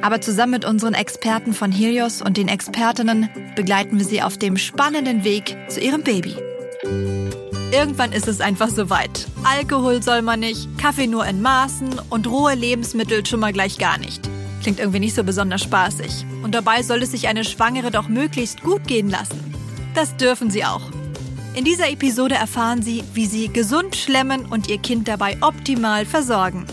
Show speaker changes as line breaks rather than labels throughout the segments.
Aber zusammen mit unseren Experten von Helios und den Expertinnen begleiten wir sie auf dem spannenden Weg zu ihrem Baby. Irgendwann ist es einfach soweit. Alkohol soll man nicht, Kaffee nur in Maßen und rohe Lebensmittel schon mal gleich gar nicht. Klingt irgendwie nicht so besonders spaßig. Und dabei soll es sich eine Schwangere doch möglichst gut gehen lassen. Das dürfen sie auch. In dieser Episode erfahren Sie, wie Sie gesund schlemmen und Ihr Kind dabei optimal versorgen.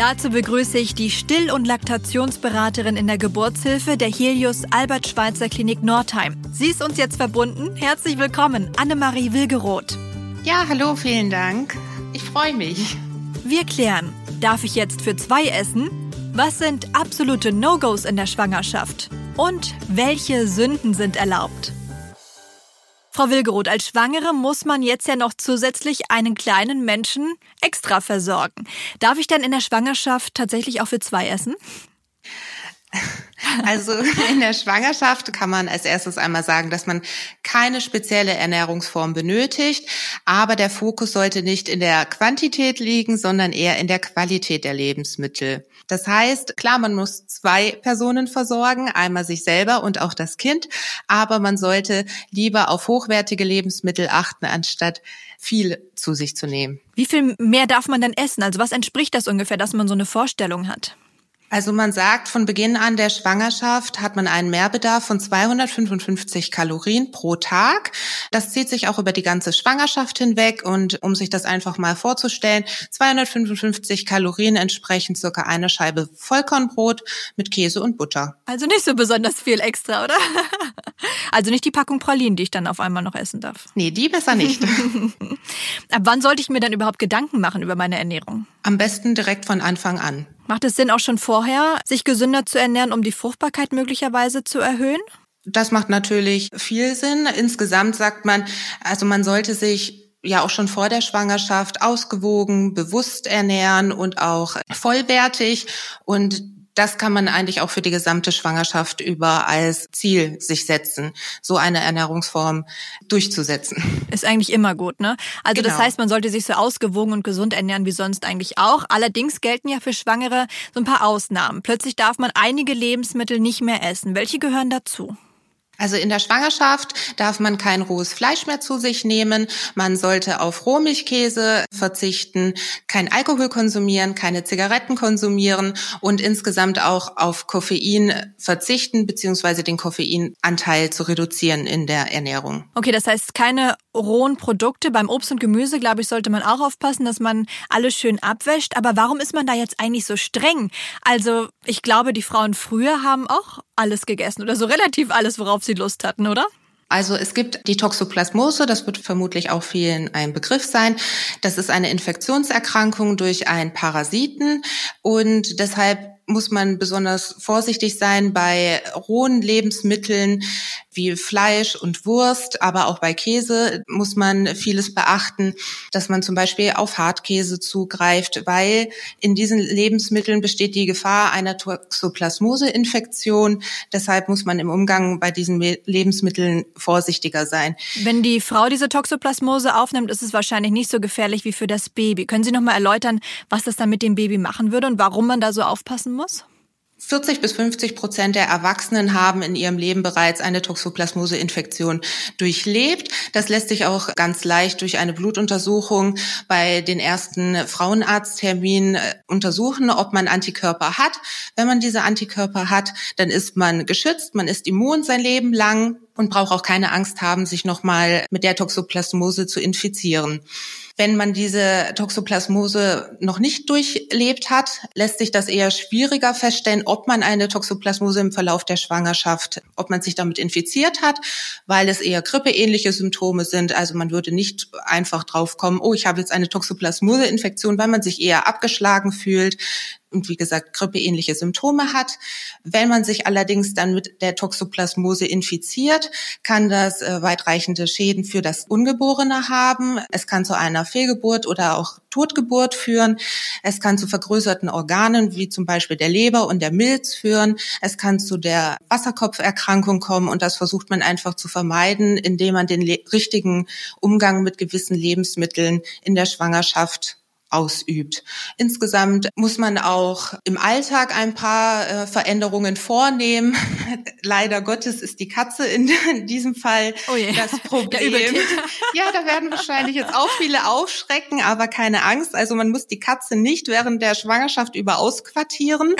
Dazu begrüße ich die Still- und Laktationsberaterin in der Geburtshilfe der Helios Albert Schweitzer Klinik Nordheim. Sie ist uns jetzt verbunden. Herzlich willkommen, Annemarie Wilgeroth.
Ja, hallo, vielen Dank. Ich freue mich.
Wir klären, darf ich jetzt für zwei essen? Was sind absolute No-Gos in der Schwangerschaft? Und welche Sünden sind erlaubt? Frau Wilgeroth, als Schwangere muss man jetzt ja noch zusätzlich einen kleinen Menschen extra versorgen. Darf ich denn in der Schwangerschaft tatsächlich auch für zwei essen?
Also in der Schwangerschaft kann man als erstes einmal sagen, dass man keine spezielle Ernährungsform benötigt, aber der Fokus sollte nicht in der Quantität liegen, sondern eher in der Qualität der Lebensmittel. Das heißt, klar, man muss zwei Personen versorgen, einmal sich selber und auch das Kind, aber man sollte lieber auf hochwertige Lebensmittel achten, anstatt viel zu sich zu nehmen.
Wie viel mehr darf man denn essen? Also was entspricht das ungefähr, dass man so eine Vorstellung hat?
Also man sagt, von Beginn an der Schwangerschaft hat man einen Mehrbedarf von 255 Kalorien pro Tag. Das zieht sich auch über die ganze Schwangerschaft hinweg und um sich das einfach mal vorzustellen, 255 Kalorien entsprechen circa eine Scheibe Vollkornbrot mit Käse und Butter.
Also nicht so besonders viel extra, oder? Also nicht die Packung Pralinen, die ich dann auf einmal noch essen darf.
Nee, die besser nicht.
Ab wann sollte ich mir dann überhaupt Gedanken machen über meine Ernährung?
Am besten direkt von Anfang an.
Macht es Sinn, auch schon vorher, sich gesünder zu ernähren, um die Fruchtbarkeit möglicherweise zu erhöhen?
Das macht natürlich viel Sinn. Insgesamt sagt man, also man sollte sich ja auch schon vor der Schwangerschaft ausgewogen, bewusst ernähren und auch vollwertig. Und das kann man eigentlich auch für die gesamte Schwangerschaft über als Ziel sich setzen, so eine Ernährungsform durchzusetzen.
Ist eigentlich immer gut, ne? Also genau. das heißt, man sollte sich so ausgewogen und gesund ernähren wie sonst eigentlich auch. Allerdings gelten ja für Schwangere so ein paar Ausnahmen. Plötzlich darf man einige Lebensmittel nicht mehr essen. Welche gehören dazu?
Also in der Schwangerschaft darf man kein rohes Fleisch mehr zu sich nehmen. Man sollte auf Rohmilchkäse verzichten, kein Alkohol konsumieren, keine Zigaretten konsumieren und insgesamt auch auf Koffein verzichten beziehungsweise den Koffeinanteil zu reduzieren in der Ernährung.
Okay, das heißt keine rohen Produkte. Beim Obst und Gemüse, glaube ich, sollte man auch aufpassen, dass man alles schön abwäscht. Aber warum ist man da jetzt eigentlich so streng? Also ich glaube, die Frauen früher haben auch alles gegessen oder so relativ alles, worauf sie Lust hatten, oder?
Also es gibt die Toxoplasmose, das wird vermutlich auch vielen ein Begriff sein. Das ist eine Infektionserkrankung durch einen Parasiten und deshalb muss man besonders vorsichtig sein bei rohen Lebensmitteln wie Fleisch und Wurst, aber auch bei Käse muss man vieles beachten, dass man zum Beispiel auf Hartkäse zugreift, weil in diesen Lebensmitteln besteht die Gefahr einer Toxoplasmose-Infektion. Deshalb muss man im Umgang bei diesen Lebensmitteln vorsichtiger sein.
Wenn die Frau diese Toxoplasmose aufnimmt, ist es wahrscheinlich nicht so gefährlich wie für das Baby. Können Sie noch mal erläutern, was das dann mit dem Baby machen würde und warum man da so aufpassen muss?
40 bis 50 Prozent der Erwachsenen haben in ihrem Leben bereits eine Toxoplasmose-Infektion durchlebt. Das lässt sich auch ganz leicht durch eine Blutuntersuchung bei den ersten Frauenarztterminen äh, untersuchen, ob man Antikörper hat. Wenn man diese Antikörper hat, dann ist man geschützt, man ist immun sein Leben lang und braucht auch keine Angst haben, sich nochmal mit der Toxoplasmose zu infizieren. Wenn man diese Toxoplasmose noch nicht durchlebt hat, lässt sich das eher schwieriger feststellen, ob man eine Toxoplasmose im Verlauf der Schwangerschaft, ob man sich damit infiziert hat, weil es eher grippeähnliche Symptome sind. Also man würde nicht einfach drauf kommen, oh, ich habe jetzt eine Toxoplasmose-Infektion, weil man sich eher abgeschlagen fühlt. Und wie gesagt grippeähnliche Symptome hat. Wenn man sich allerdings dann mit der Toxoplasmose infiziert, kann das äh, weitreichende Schäden für das Ungeborene haben. Es kann zu einer Fehlgeburt oder auch Totgeburt führen. Es kann zu vergrößerten Organen wie zum Beispiel der Leber und der Milz führen. Es kann zu der Wasserkopferkrankung kommen und das versucht man einfach zu vermeiden, indem man den richtigen Umgang mit gewissen Lebensmitteln in der Schwangerschaft ausübt. Insgesamt muss man auch im Alltag ein paar äh, Veränderungen vornehmen. Leider Gottes ist die Katze in, in diesem Fall oh das Problem. ja, da werden wahrscheinlich jetzt auch viele aufschrecken, aber keine Angst. Also man muss die Katze nicht während der Schwangerschaft über ausquartieren.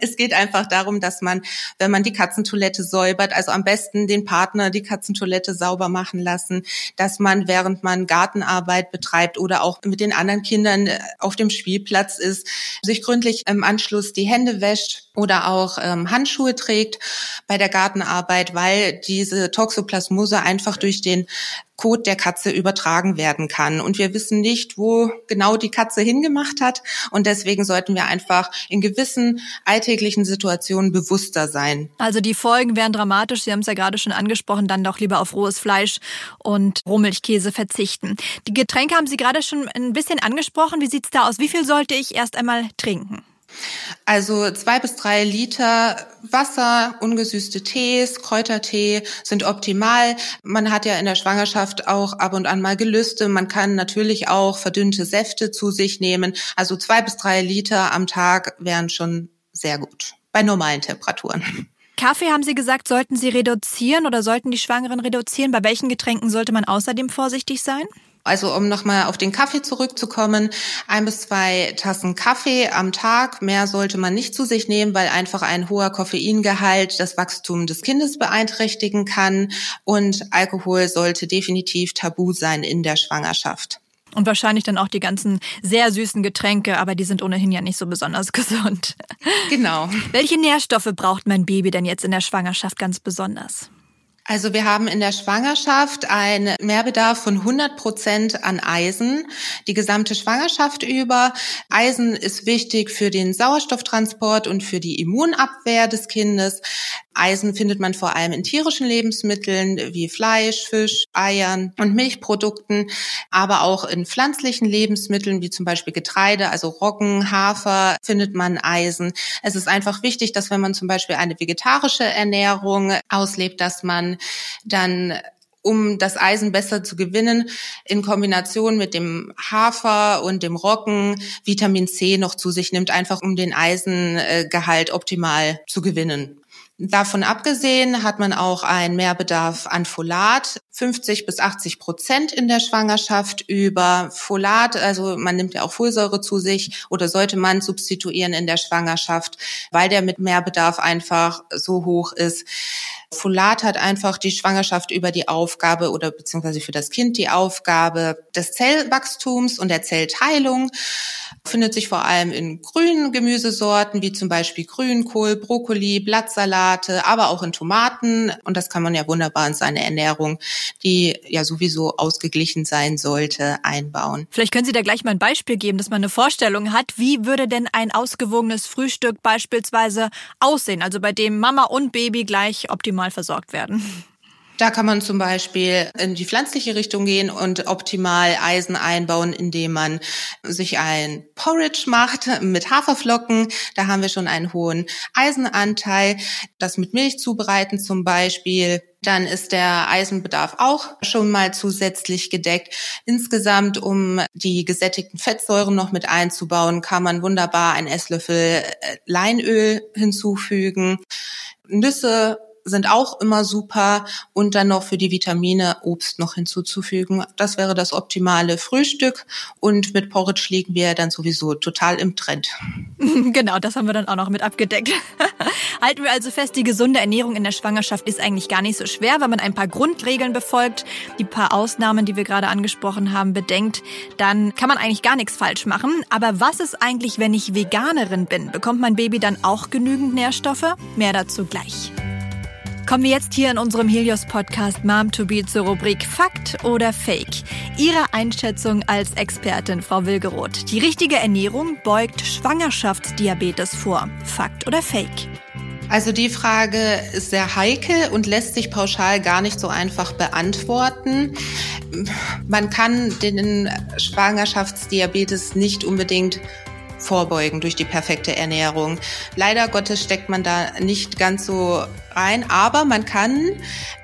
es geht einfach darum, dass man, wenn man die Katzentoilette säubert, also am besten den Partner die Katzentoilette sauber machen lassen, dass man während man Gartenarbeit betreibt oder auch mit den anderen Kindern äh, auf dem Spielplatz ist, sich gründlich im Anschluss die Hände wäscht oder auch ähm, Handschuhe trägt bei der Gartenarbeit, weil diese Toxoplasmose einfach durch den Kot der Katze übertragen werden kann. Und wir wissen nicht, wo genau die Katze hingemacht hat. Und deswegen sollten wir einfach in gewissen alltäglichen Situationen bewusster sein.
Also die Folgen wären dramatisch. Sie haben es ja gerade schon angesprochen, dann doch lieber auf rohes Fleisch und Rohmilchkäse verzichten. Die Getränke haben Sie gerade schon ein bisschen angesprochen. Wie sieht's da aus? Wie viel sollte ich erst einmal trinken?
Also zwei bis drei Liter Wasser, ungesüßte Tees, Kräutertee sind optimal. Man hat ja in der Schwangerschaft auch ab und an mal Gelüste. Man kann natürlich auch verdünnte Säfte zu sich nehmen. Also zwei bis drei Liter am Tag wären schon sehr gut bei normalen Temperaturen.
Kaffee, haben Sie gesagt, sollten Sie reduzieren oder sollten die Schwangeren reduzieren? Bei welchen Getränken sollte man außerdem vorsichtig sein?
Also um nochmal auf den Kaffee zurückzukommen, ein bis zwei Tassen Kaffee am Tag. Mehr sollte man nicht zu sich nehmen, weil einfach ein hoher Koffeingehalt das Wachstum des Kindes beeinträchtigen kann. Und Alkohol sollte definitiv tabu sein in der Schwangerschaft.
Und wahrscheinlich dann auch die ganzen sehr süßen Getränke, aber die sind ohnehin ja nicht so besonders gesund.
Genau.
Welche Nährstoffe braucht mein Baby denn jetzt in der Schwangerschaft ganz besonders?
Also wir haben in der Schwangerschaft einen Mehrbedarf von 100 Prozent an Eisen, die gesamte Schwangerschaft über. Eisen ist wichtig für den Sauerstofftransport und für die Immunabwehr des Kindes. Eisen findet man vor allem in tierischen Lebensmitteln wie Fleisch, Fisch, Eiern und Milchprodukten, aber auch in pflanzlichen Lebensmitteln wie zum Beispiel Getreide, also Roggen, Hafer findet man Eisen. Es ist einfach wichtig, dass wenn man zum Beispiel eine vegetarische Ernährung auslebt, dass man dann um das Eisen besser zu gewinnen, in Kombination mit dem Hafer und dem Roggen Vitamin C noch zu sich nimmt, einfach um den Eisengehalt optimal zu gewinnen. Davon abgesehen hat man auch einen Mehrbedarf an Folat, 50 bis 80 Prozent in der Schwangerschaft über Folat. Also man nimmt ja auch Folsäure zu sich oder sollte man substituieren in der Schwangerschaft, weil der mit Mehrbedarf einfach so hoch ist. Folat hat einfach die Schwangerschaft über die Aufgabe oder beziehungsweise für das Kind die Aufgabe des Zellwachstums und der Zellteilung. Findet sich vor allem in grünen Gemüsesorten wie zum Beispiel Grünkohl, Brokkoli, Blattsalate, aber auch in Tomaten. Und das kann man ja wunderbar in seine Ernährung, die ja sowieso ausgeglichen sein sollte, einbauen.
Vielleicht können Sie da gleich mal ein Beispiel geben, dass man eine Vorstellung hat, wie würde denn ein ausgewogenes Frühstück beispielsweise aussehen? Also bei dem Mama und Baby gleich optimal versorgt werden.
Da kann man zum Beispiel in die pflanzliche Richtung gehen und optimal Eisen einbauen, indem man sich ein Porridge macht mit Haferflocken. Da haben wir schon einen hohen Eisenanteil. Das mit Milch zubereiten zum Beispiel. Dann ist der Eisenbedarf auch schon mal zusätzlich gedeckt. Insgesamt, um die gesättigten Fettsäuren noch mit einzubauen, kann man wunderbar einen Esslöffel Leinöl hinzufügen. Nüsse sind auch immer super und dann noch für die Vitamine Obst noch hinzuzufügen. Das wäre das optimale Frühstück und mit Porridge liegen wir dann sowieso total im Trend.
Genau, das haben wir dann auch noch mit abgedeckt. Halten wir also fest, die gesunde Ernährung in der Schwangerschaft ist eigentlich gar nicht so schwer, wenn man ein paar Grundregeln befolgt, die paar Ausnahmen, die wir gerade angesprochen haben, bedenkt, dann kann man eigentlich gar nichts falsch machen. Aber was ist eigentlich, wenn ich Veganerin bin? Bekommt mein Baby dann auch genügend Nährstoffe? Mehr dazu gleich. Kommen wir jetzt hier in unserem Helios-Podcast Mom to Be zur Rubrik Fakt oder Fake. Ihre Einschätzung als Expertin, Frau Wilgeroth. Die richtige Ernährung beugt Schwangerschaftsdiabetes vor. Fakt oder Fake?
Also die Frage ist sehr heikel und lässt sich pauschal gar nicht so einfach beantworten. Man kann den Schwangerschaftsdiabetes nicht unbedingt vorbeugen durch die perfekte Ernährung. Leider Gottes steckt man da nicht ganz so rein, aber man kann,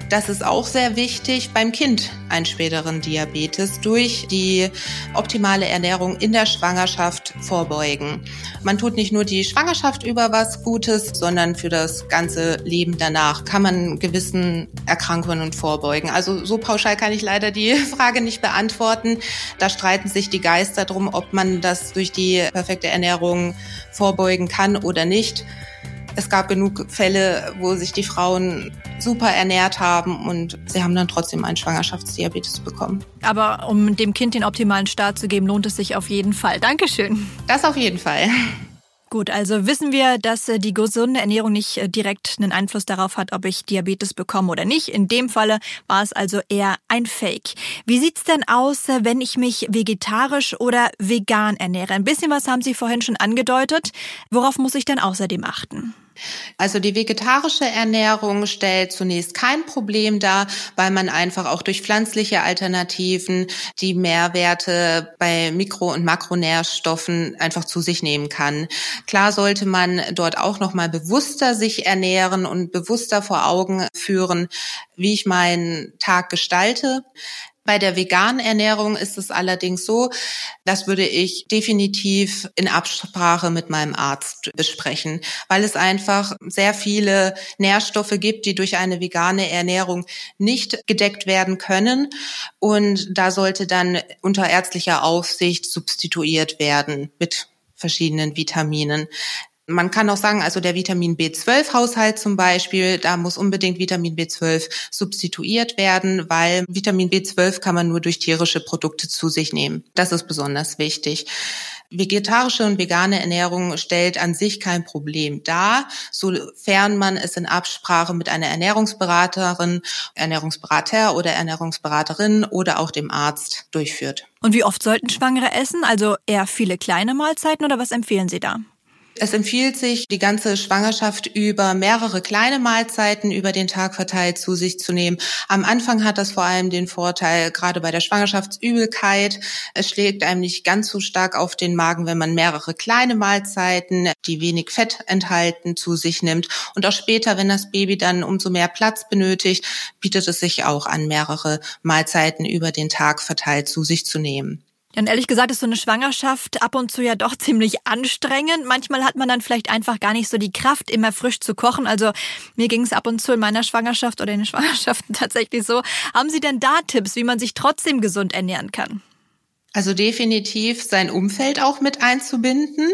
das ist auch sehr wichtig, beim Kind einen späteren Diabetes durch die optimale Ernährung in der Schwangerschaft vorbeugen. Man tut nicht nur die Schwangerschaft über was Gutes, sondern für das ganze Leben danach kann man gewissen Erkrankungen vorbeugen. Also so pauschal kann ich leider die Frage nicht beantworten. Da streiten sich die Geister drum, ob man das durch die perfekte Ernährung vorbeugen kann oder nicht es gab genug Fälle, wo sich die Frauen super ernährt haben und sie haben dann trotzdem einen Schwangerschaftsdiabetes bekommen.
Aber um dem Kind den optimalen Start zu geben, lohnt es sich auf jeden Fall. Dankeschön.
Das auf jeden Fall.
Gut, also wissen wir, dass äh, die gesunde Ernährung nicht äh, direkt einen Einfluss darauf hat, ob ich Diabetes bekomme oder nicht. In dem Falle war es also eher ein Fake. Wie sieht's denn aus, äh, wenn ich mich vegetarisch oder vegan ernähre? Ein bisschen was haben Sie vorhin schon angedeutet. Worauf muss ich denn außerdem achten?
Also die vegetarische Ernährung stellt zunächst kein Problem dar, weil man einfach auch durch pflanzliche Alternativen die Mehrwerte bei Mikro- und Makronährstoffen einfach zu sich nehmen kann. Klar sollte man dort auch noch mal bewusster sich ernähren und bewusster vor Augen führen, wie ich meinen Tag gestalte. Bei der veganen Ernährung ist es allerdings so, das würde ich definitiv in Absprache mit meinem Arzt besprechen, weil es einfach sehr viele Nährstoffe gibt, die durch eine vegane Ernährung nicht gedeckt werden können. Und da sollte dann unter ärztlicher Aufsicht substituiert werden mit verschiedenen Vitaminen. Man kann auch sagen, also der Vitamin B12-Haushalt zum Beispiel, da muss unbedingt Vitamin B12 substituiert werden, weil Vitamin B12 kann man nur durch tierische Produkte zu sich nehmen. Das ist besonders wichtig. Vegetarische und vegane Ernährung stellt an sich kein Problem dar, sofern man es in Absprache mit einer Ernährungsberaterin, Ernährungsberater oder Ernährungsberaterin oder auch dem Arzt durchführt.
Und wie oft sollten Schwangere essen? Also eher viele kleine Mahlzeiten oder was empfehlen Sie da?
Es empfiehlt sich, die ganze Schwangerschaft über mehrere kleine Mahlzeiten über den Tag verteilt zu sich zu nehmen. Am Anfang hat das vor allem den Vorteil, gerade bei der Schwangerschaftsübelkeit, es schlägt einem nicht ganz so stark auf den Magen, wenn man mehrere kleine Mahlzeiten, die wenig Fett enthalten, zu sich nimmt. Und auch später, wenn das Baby dann umso mehr Platz benötigt, bietet es sich auch an, mehrere Mahlzeiten über den Tag verteilt zu sich zu nehmen.
Ja, und ehrlich gesagt ist so eine Schwangerschaft ab und zu ja doch ziemlich anstrengend. Manchmal hat man dann vielleicht einfach gar nicht so die Kraft, immer frisch zu kochen. Also mir ging es ab und zu in meiner Schwangerschaft oder in den Schwangerschaften tatsächlich so. Haben Sie denn da Tipps, wie man sich trotzdem gesund ernähren kann?
Also definitiv sein Umfeld auch mit einzubinden.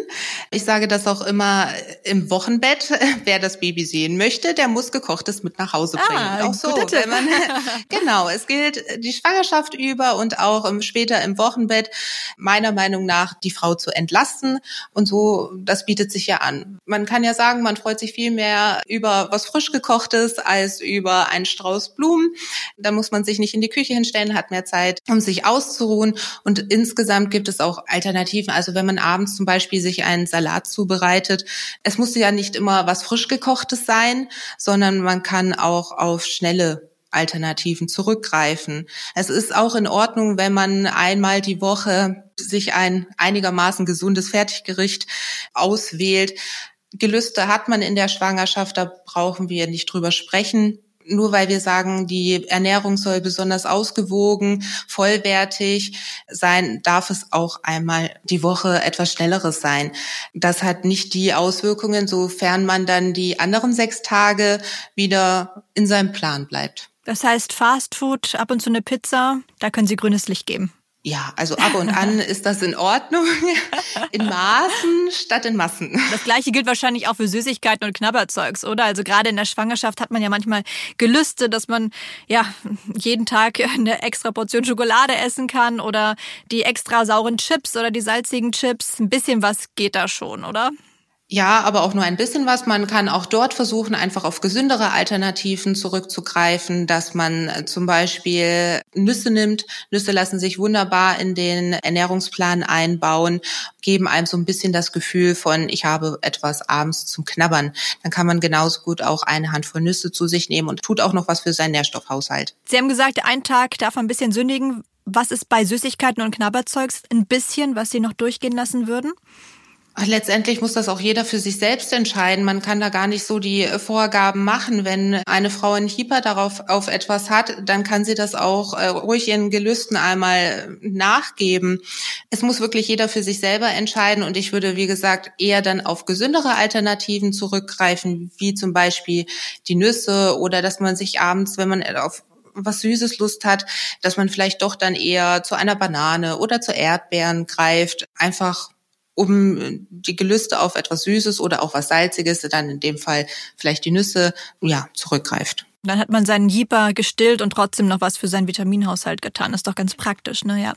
Ich sage das auch immer im Wochenbett. Wer das Baby sehen möchte, der muss gekochtes mit nach Hause bringen.
Ah, auch so, wenn man,
genau, es gilt die Schwangerschaft über und auch im, später im Wochenbett meiner Meinung nach die Frau zu entlasten und so das bietet sich ja an. Man kann ja sagen, man freut sich viel mehr über was frisch gekochtes als über einen Strauß Blumen. Da muss man sich nicht in die Küche hinstellen, hat mehr Zeit, um sich auszuruhen und insgesamt gibt es auch Alternativen. Also wenn man abends zum Beispiel sich einen Salat zubereitet, es muss ja nicht immer was frisch gekochtes sein, sondern man kann auch auf schnelle Alternativen zurückgreifen. Es ist auch in Ordnung, wenn man einmal die Woche sich ein einigermaßen gesundes Fertiggericht auswählt. Gelüste hat man in der Schwangerschaft, da brauchen wir nicht drüber sprechen nur weil wir sagen, die Ernährung soll besonders ausgewogen, vollwertig sein, darf es auch einmal die Woche etwas Schnelleres sein. Das hat nicht die Auswirkungen, sofern man dann die anderen sechs Tage wieder in seinem Plan bleibt.
Das heißt, Fast Food, ab und zu eine Pizza, da können Sie grünes Licht geben.
Ja, also ab und an ist das in Ordnung. In Maßen statt in Massen.
Das gleiche gilt wahrscheinlich auch für Süßigkeiten und Knabberzeugs, oder? Also gerade in der Schwangerschaft hat man ja manchmal Gelüste, dass man ja jeden Tag eine extra Portion Schokolade essen kann oder die extra sauren Chips oder die salzigen Chips. Ein bisschen was geht da schon, oder?
Ja, aber auch nur ein bisschen was. Man kann auch dort versuchen, einfach auf gesündere Alternativen zurückzugreifen, dass man äh, zum Beispiel Nüsse nimmt. Nüsse lassen sich wunderbar in den Ernährungsplan einbauen, geben einem so ein bisschen das Gefühl von, ich habe etwas abends zum Knabbern. Dann kann man genauso gut auch eine Handvoll Nüsse zu sich nehmen und tut auch noch was für seinen Nährstoffhaushalt.
Sie haben gesagt, ein Tag darf man ein bisschen sündigen. Was ist bei Süßigkeiten und Knabberzeugs ein bisschen, was Sie noch durchgehen lassen würden?
Letztendlich muss das auch jeder für sich selbst entscheiden. Man kann da gar nicht so die Vorgaben machen. Wenn eine Frau einen Hieper darauf auf etwas hat, dann kann sie das auch äh, ruhig ihren Gelüsten einmal nachgeben. Es muss wirklich jeder für sich selber entscheiden und ich würde, wie gesagt, eher dann auf gesündere Alternativen zurückgreifen, wie zum Beispiel die Nüsse oder dass man sich abends, wenn man auf was Süßes Lust hat, dass man vielleicht doch dann eher zu einer Banane oder zu Erdbeeren greift. Einfach um die Gelüste auf etwas Süßes oder auch was Salziges, dann in dem Fall vielleicht die Nüsse, ja, zurückgreift.
Dann hat man seinen Jeeper gestillt und trotzdem noch was für seinen Vitaminhaushalt getan. Ist doch ganz praktisch, ne? Ja.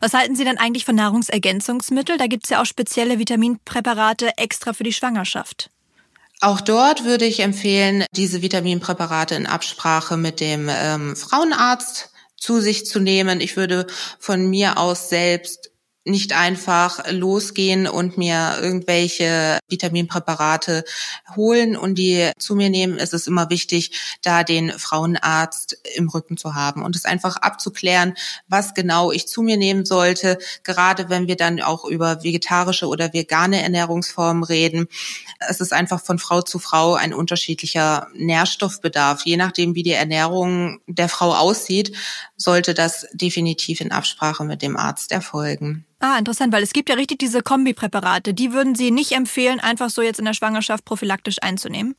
Was halten Sie denn eigentlich von Nahrungsergänzungsmitteln? Da gibt's ja auch spezielle Vitaminpräparate extra für die Schwangerschaft.
Auch dort würde ich empfehlen, diese Vitaminpräparate in Absprache mit dem ähm, Frauenarzt zu sich zu nehmen. Ich würde von mir aus selbst nicht einfach losgehen und mir irgendwelche Vitaminpräparate holen und die zu mir nehmen. Es ist immer wichtig, da den Frauenarzt im Rücken zu haben und es einfach abzuklären, was genau ich zu mir nehmen sollte. Gerade wenn wir dann auch über vegetarische oder vegane Ernährungsformen reden. Es ist einfach von Frau zu Frau ein unterschiedlicher Nährstoffbedarf. Je nachdem, wie die Ernährung der Frau aussieht, sollte das definitiv in Absprache mit dem Arzt erfolgen.
Ah, interessant, weil es gibt ja richtig diese Kombipräparate. Die würden Sie nicht empfehlen, einfach so jetzt in der Schwangerschaft prophylaktisch einzunehmen?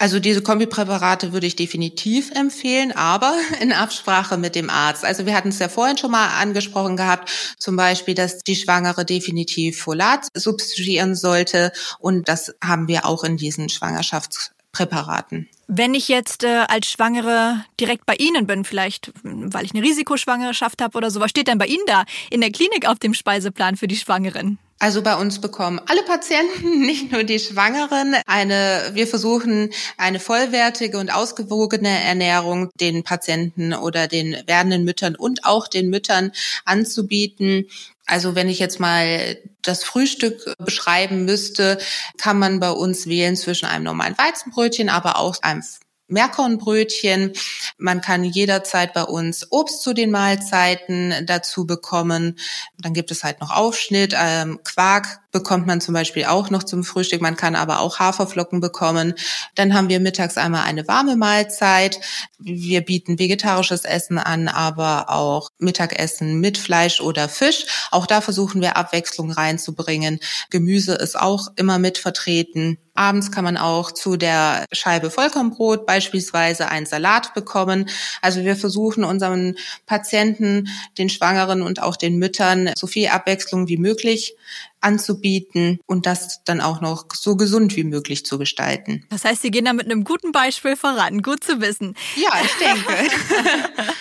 Also diese Kombipräparate würde ich definitiv empfehlen, aber in Absprache mit dem Arzt. Also wir hatten es ja vorhin schon mal angesprochen gehabt, zum Beispiel, dass die Schwangere definitiv Folat substituieren sollte und das haben wir auch in diesen Schwangerschafts Präparaten.
Wenn ich jetzt äh, als Schwangere direkt bei Ihnen bin, vielleicht weil ich eine Risikoschwangerschaft habe oder so, was steht denn bei Ihnen da in der Klinik auf dem Speiseplan für die Schwangeren?
Also bei uns bekommen alle Patienten, nicht nur die Schwangeren, eine, wir versuchen eine vollwertige und ausgewogene Ernährung den Patienten oder den werdenden Müttern und auch den Müttern anzubieten. Also wenn ich jetzt mal das Frühstück beschreiben müsste, kann man bei uns wählen zwischen einem normalen Weizenbrötchen, aber auch einem Meerkornbrötchen. Man kann jederzeit bei uns Obst zu den Mahlzeiten dazu bekommen. Dann gibt es halt noch Aufschnitt, ähm, Quark bekommt man zum Beispiel auch noch zum Frühstück. Man kann aber auch Haferflocken bekommen. Dann haben wir mittags einmal eine warme Mahlzeit. Wir bieten vegetarisches Essen an, aber auch Mittagessen mit Fleisch oder Fisch. Auch da versuchen wir Abwechslung reinzubringen. Gemüse ist auch immer mit vertreten. Abends kann man auch zu der Scheibe Vollkornbrot beispielsweise einen Salat bekommen. Also wir versuchen unseren Patienten, den Schwangeren und auch den Müttern so viel Abwechslung wie möglich anzubieten und das dann auch noch so gesund wie möglich zu gestalten.
Das heißt, Sie gehen da mit einem guten Beispiel voran. Gut zu wissen.
Ja, ich denke.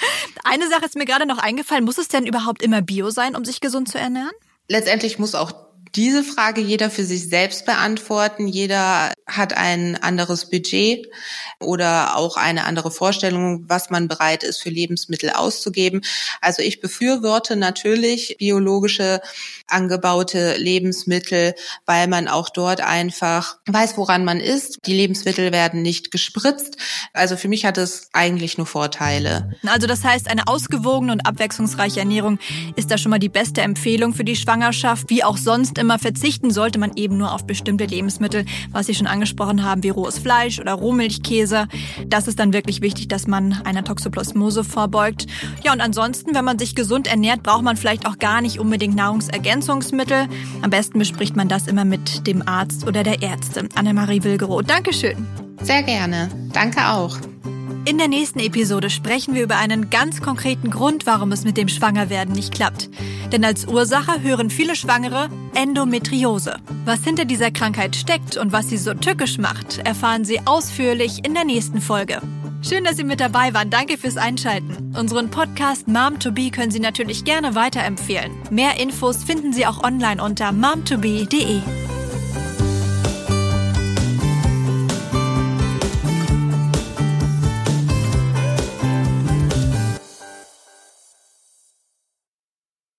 Eine Sache ist mir gerade noch eingefallen. Muss es denn überhaupt immer Bio sein, um sich gesund zu ernähren?
Letztendlich muss auch diese Frage jeder für sich selbst beantworten. Jeder hat ein anderes Budget oder auch eine andere Vorstellung, was man bereit ist, für Lebensmittel auszugeben. Also ich befürworte natürlich biologische angebaute Lebensmittel, weil man auch dort einfach weiß, woran man ist. Die Lebensmittel werden nicht gespritzt. Also für mich hat es eigentlich nur Vorteile.
Also das heißt, eine ausgewogene und abwechslungsreiche Ernährung ist da schon mal die beste Empfehlung für die Schwangerschaft. Wie auch sonst immer verzichten sollte man eben nur auf bestimmte Lebensmittel, was Sie schon angesprochen haben, wie rohes Fleisch oder Rohmilchkäse. Das ist dann wirklich wichtig, dass man einer Toxoplasmose vorbeugt. Ja, und ansonsten, wenn man sich gesund ernährt, braucht man vielleicht auch gar nicht unbedingt Nahrungsergänzungsmittel. Am besten bespricht man das immer mit dem Arzt oder der Ärztin. Annemarie Wilgeroth, Dankeschön.
Sehr gerne. Danke auch.
In der nächsten Episode sprechen wir über einen ganz konkreten Grund, warum es mit dem Schwangerwerden nicht klappt. Denn als Ursache hören viele Schwangere Endometriose. Was hinter dieser Krankheit steckt und was sie so tückisch macht, erfahren Sie ausführlich in der nächsten Folge. Schön, dass Sie mit dabei waren. Danke fürs Einschalten. Unseren Podcast Mom to Be können Sie natürlich gerne weiterempfehlen. Mehr Infos finden Sie auch online unter momtobe.de.